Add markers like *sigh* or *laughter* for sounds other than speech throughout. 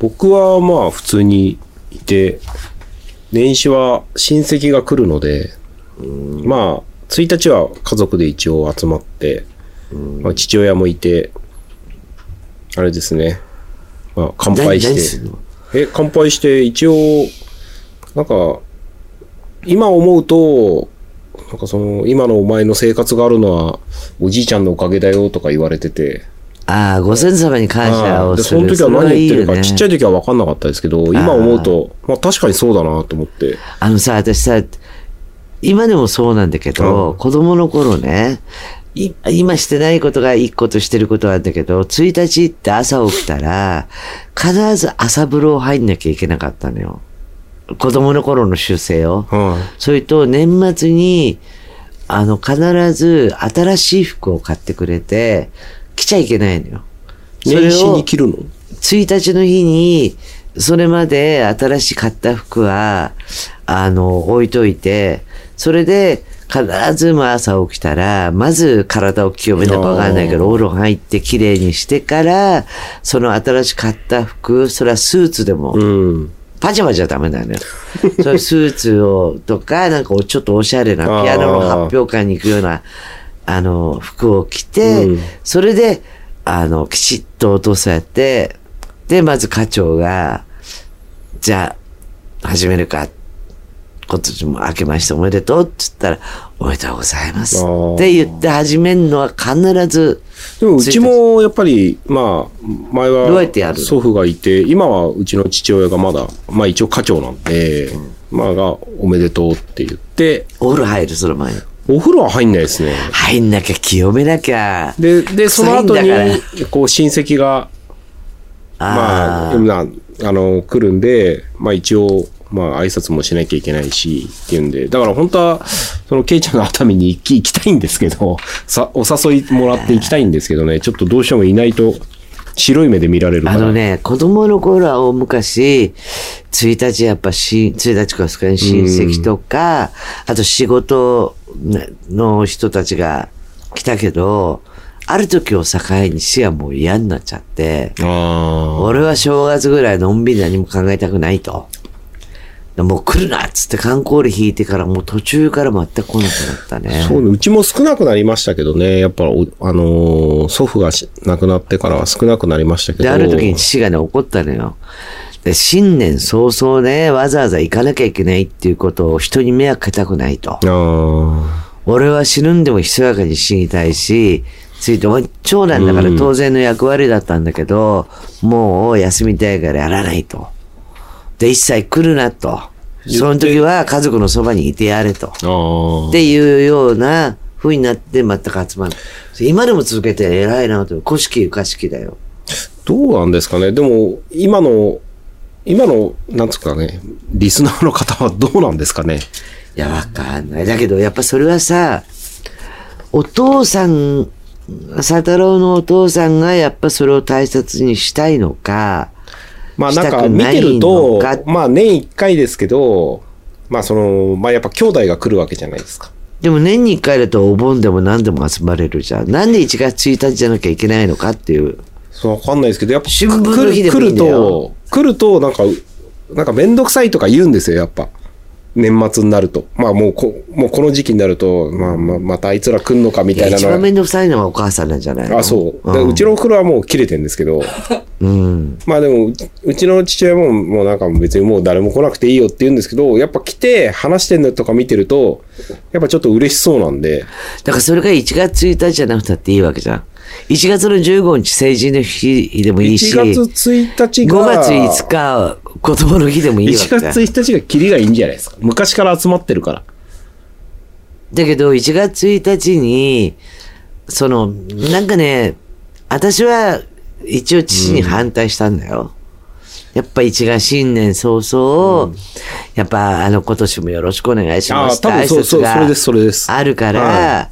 僕はまあ普通にいて、年始は親戚が来るので、まあ、1日は家族で一応集まって、まあ、父親もいて、あれですね。まあ、乾杯して。え、乾杯して、一応、なんか、今思うと、なんかその、今のお前の生活があるのは、おじいちゃんのおかげだよとか言われてて、ああ、ご先祖様に感謝をすその時は何言ってるか、いいよねちっちゃい時は分かんなかったですけど、今思うと、まあ確かにそうだなと思って。あのさ、私さ、今でもそうなんだけど、うん子供の頃ね、い今してないことが一個としてることはあるんだけど、1日って朝起きたら、必ず朝風呂入んなきゃいけなかったのよ。子供の頃の習性を。はい。それと年末に、あの、必ず新しい服を買ってくれて、着ちゃいけないのよ。それ年始をに着るの？1日の日に、それまで新しい買った服は、あの、置いといて、それで、必ずも朝起きたら、まず体を清めなきゃわかんないけど、お風呂入って綺麗にしてから、その新しく買った服、それはスーツでも、うん。パジャマじゃダメなのよ。*laughs* そういうスーツを、とか、なんかちょっとおしゃれなピアノの発表会に行くような、あの、服を着て、うんそれで、あの、きちっと落とされて、で、まず課長が、じゃあ、始めるか。今年も明けましておめでとうって言ったら、おめでとうございます。って言って始めるのは必ず、でもうちもやっぱり、まあ、前はどうやってやる？の祖父がいて、今はうちの父親がまだ、まあ一応課長なんで、まあがおめでとうって言って、お風呂入る、その前に。お風呂は入んないですね。入んなきゃ清めなきゃ。で、で、その後にこう親戚が、まあ、あーなあの、来るんで、まあ一応、まあ挨拶もしなきゃいけないし、っていうんで、だから本当は、そのケイちゃんの熱海に行き行きたいんですけど、*laughs* さ、お誘いもらって行きたいんですけどね、ちょっとどうしてもいないと、白い目で見られる。あのね、子供の頃は大昔、1日やっぱし、1日か2日に親戚とか、あと仕事の人たちが来たけど、ある時を境に死がもう嫌になっちゃって、あ俺は正月ぐらいのんびり何も考えたくないと。もう来るなっつって観光で引いてからもう途中から全く来なくなったねあ。。そうね、うちも少なくなりましたけどね、やっぱお、あのー祖父がし亡くなってからは少なくなりましたけど。で、ある時に父がね、怒ったのよ。で、新年早々ね、わざわざ行かなきゃいけないっていうことを人に迷惑かけたくないと。俺は死ぬんでもひそやかに死にたいし、ついて、お長男だから当然の役割だったんだけど、もう休みたいからやらないと。で、一切来るなと。その時は家族のそばにいてやれと。っていうような風になって全く集まる。今でも続けて偉いなと。古式ゆかしきだよ。どうなんですかね。でも、今の、今の、なんつうかね、リスナーの方はどうなんですかね？いや、わかんない。だけど、やっぱそれはさ、お父さん、佐太郎のお父さんがやっぱそれを大切にしたいのか、まあなんか見てるとか、まあ年一回ですけど、まあその、まあやっぱ兄弟が来るわけじゃないですか。でも年に一回だとお盆でも何でも集まれるじゃん。なんで1月1日じゃなきゃいけないのかっていう。そう、わかんないですけど、やっぱ来る来ると、来るとなんか、なんかめんどくさいとか言うんですよ、やっぱ。年末になると。まあもうこ、もうこの時期になると、まあまあ、またあいつら来んのかみたいなのは番めんどくさいのはお母さんなんじゃないの？あ、そう。でうちのお袋はもう切れてんですけど、*laughs* うん。まあでも、ううちの父親ももうなんか別にもう誰も来なくていいよって言うんですけど、やっぱ来て話してんのとか見てると、やっぱちょっと嬉しそうなんで、だからそれが1月1日じゃなくたっていいわけじゃん。1月の15日成人の日でもいいし、1月1日5が、月5日子供の日でもいいわけ1じゃん月1日がキリがいいんじゃないですか。昔から集まってるから。だけど、1月1日に、その、なんかね、私は一応父に反対したんだよ。やっぱ1月新年早々、やっぱあの今年もよろしくお願いしますって多分そう、そう、挨です、それです。あるから、は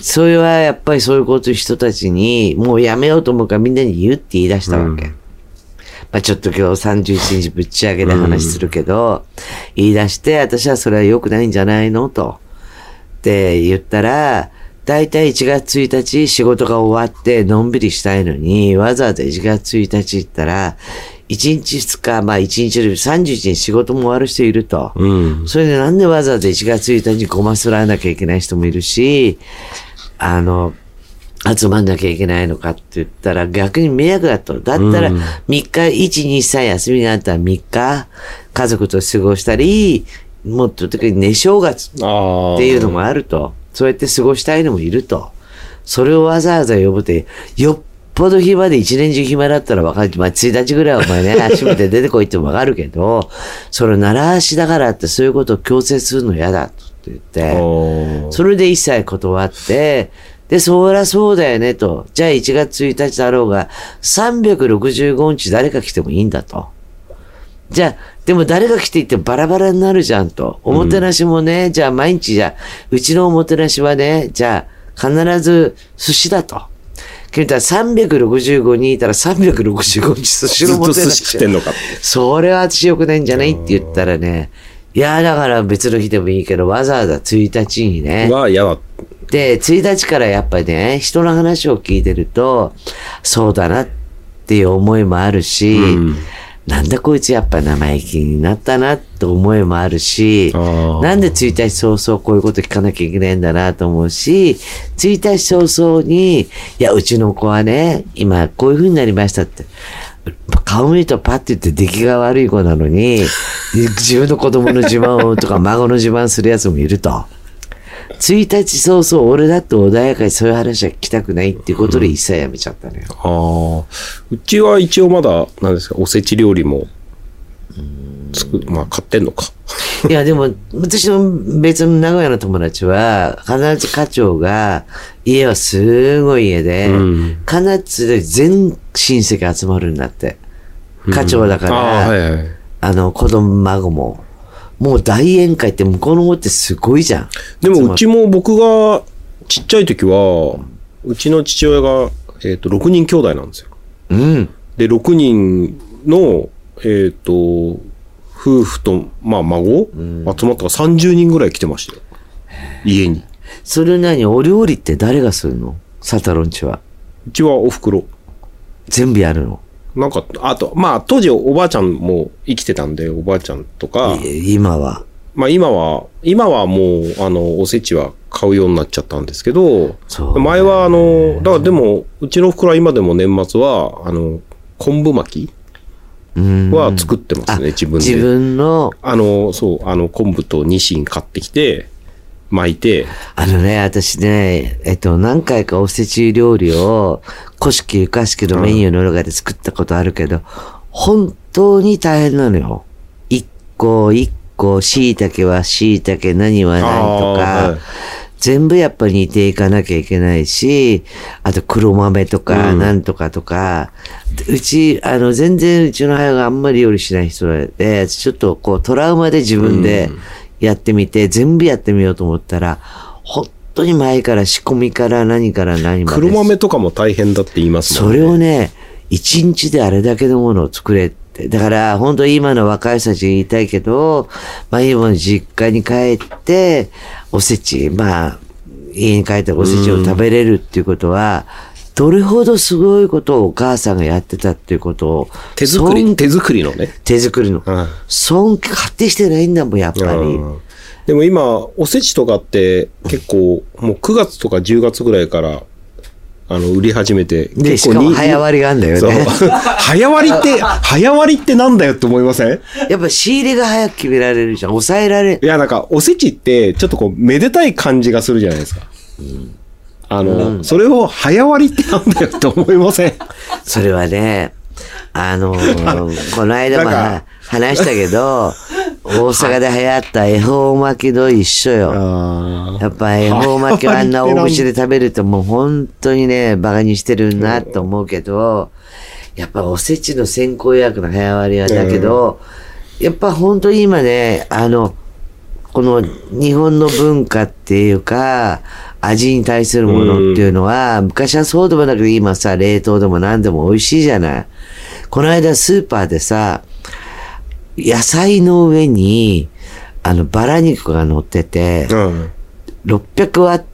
それはやっぱりそういうこと人たちに、もうやめようと思うからみんなに言うって言い出したわけ。まあちょっと今日31日ぶっち上げで話するけど、言い出して、私はそれは良くないんじゃないの？と。って言ったら、だいたい1月1日仕事が終わってのんびりしたいのに、わざわざ1月1日行ったら、1日2日、まあ1日で31日仕事も終わる人いると。うん。それでなんでわざわざ1月1日にごますらなきゃいけない人もいるし、あの、集まんなきゃいけないのかって言ったら逆に迷惑だと。だったら3日、1、2、3休みがあったら3日、家族と過ごしたり、もっと特に寝正月。っていうのもあると。そうやって過ごしたいのもいると。それをわざわざ呼ぶって、よっぽど暇で一年中暇だったらわかる。まあ、1日ぐらいはお前ね、*laughs* 足見て出てこいってもわかるけど、それ習わしだからってそういうことを強制するの嫌だって言って。それで一切断って、で、そりゃそうだよねと。じゃあ1月1日だろうが、365日誰か来てもいいんだと。じゃあ、でも誰が来ていってバラバラになるじゃんと。おもてなしもね、じゃあ毎日じゃあ、うちのおもてなしはね、じゃあ必ず寿司だと。君たら365人いたら365日寿司のずっと寿おもてなし。司食ってんのか。それは私よくないんじゃないって言ったらね、いや、だから別の日でもいいけど、わざわざ1日にね、は嫌だ。で、1日からやっぱりね、人の話を聞いてると、そうだなっていう思いもあるし、うんなんだこいつやっぱ生意気になったなって思いもあるしなんで1日早々こういうこと聞かなきゃいけないんだなと思うし、1日早々に、いや、うちの子はね、今こういう風になりましたって。顔見るとパッて言って出来が悪い子なのに、自分の子供の自慢をとか孫の自慢するやつもいると。1日早々俺だって穏やかにそういう話は聞きたくないっていうことで一切やめちゃったのよ。ああ。うちは一応まだ、なんですか、おせち料理も、つく、まあ買ってんのか。いや、でも、私の別の名古屋の友達は、必ず課長が、家はすごい家で、うん必ず全親戚集まるんだって。課長だから、ああ、はいはい。あの、子供孫も。もう大宴会って向こうの方ってすごいじゃん。でもうちも僕がちっちゃい時は、うちの父親が、えっ、と、6人兄弟なんですよ。うん。で、6人の、えっ、と、夫婦と、まあ、孫、集まったら30人ぐらい来てましたよ。家に。それなに、お料理って誰がするの？サタロンチは。うちはお袋。全部やるの？なんか、あと、まあ、当時おばあちゃんも生きてたんで、おばあちゃんとか、い今は。まあ今は、今はもう、あの、おせちは買うようになっちゃったんですけど、前はあの、だからでも、うちの袋は今でも年末は、あの、昆布巻きうん。は作ってますね、自分で。自分の、あの、そう、あの、昆布とニシン買ってきて、巻いて、あのね、私ね、えっと、何回かおせち料理を、古式ゆかしきのメニューの中で作ったことあるけど、本当に大変なのよ。一個一個、椎茸は椎茸、何は何とか、はい。全部やっぱ煮ていかなきゃいけないし、あと黒豆とか、うん。なんとかとか、うち、あの、全然うちの母があんまり料理しない人で、ちょっとこうトラウマで自分でやってみて、全部やってみようと思ったら、本当に前から仕込みから何から何まで。黒豆とかも大変だって言いますもんそれをね、一日であれだけのものを作れって。だから、本当今の若い人たちに言いたいけど、まあ今の実家に帰って、おせち、まあ、家に帰っておせちを食べれるっていうことは、どれほどすごいことをお母さんがやってたっていうことを、手作り、尊手作りのね。手作りの。うん尊敬、勝手してないんだもん、やっぱり。うんでも今、おせちとかって結構、もう9月とか10月ぐらいから、あの、売り始めて、で、しかも早割りがあるんだよ。ね。*laughs* 早割りって、早割りってなんだよって思いません？やっぱ仕入れが早く決められるじゃん。抑えられいや、なんか、おせちって、ちょっとこう、めでたい感じがするじゃないですか。あの、それを早割りってなんだよって思いません？*laughs* それはね、あのー *laughs* この間も話したけど、大阪で流行った恵方巻きと一緒よ。あやっぱ恵方巻きをあんな大口で食べるともう本当にね、馬鹿にしてるなと思うけど、やっぱおせちの先行予約の早割りはだけど、やっぱ本当に今ね、あの、この日本の文化っていうか、味に対するものっていうのは、昔はそうでもなく今さ、冷凍でも何でも美味しいじゃない。この間スーパーでさ、野菜の上に、あの、バラ肉が乗ってて、うん。600ワッ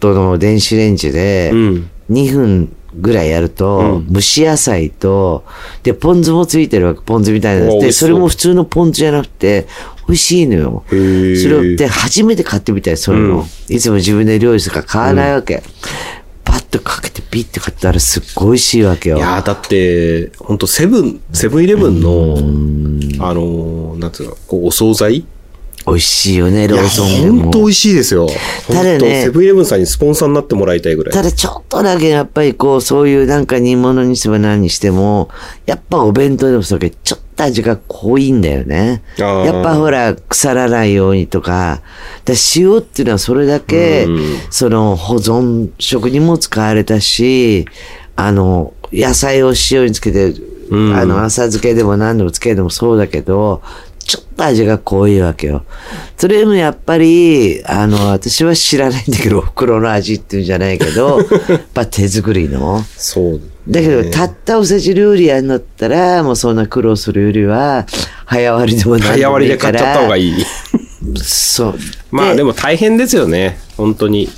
トの電子レンジでうん。2分ぐらいやると、蒸し野菜と、で、ポン酢もついてるわけ、ポン酢みたいなで、それも普通のポン酢じゃなくて、美味しいのよ。それを、で、初めて買ってみたい、そういうの。いつも自分で料理するから買わないわけ。パッとかけてピッて買ったらすっごい美味しいわけよ。いやーだって、ほんとセブン、セブンイレブンの、あのーなんつうの、こう、お惣菜美味しいよね、ローソンでもほんと。美味しいですよ。ただねセブンイレブンさんにスポンサーになってもらいたいぐらい。ただちょっとだけやっぱりこう、そういうなんか煮物にしても何にしても、やっぱお弁当でもそうだけど、ちょっと味が濃いんだよね。やっぱほら、腐らないようにとか、だ塩っていうのはそれだけうん、その保存食にも使われたし、あの、野菜を塩につけて、うんあの、浅漬けでも何でもつけてもそうだけど、ちょっと味が濃いわけよ。それでもやっぱり、あの、私は知らないんだけど、お袋の味っていうんじゃないけど、*laughs* やっぱ手作りの。そう。だけど、たったおせち料理やんだったら、もうそんな苦労するよりは、早割りでも何でも早割りいいから。で買っちゃった方がいい。*laughs* そう。まあでも大変ですよね。本当に。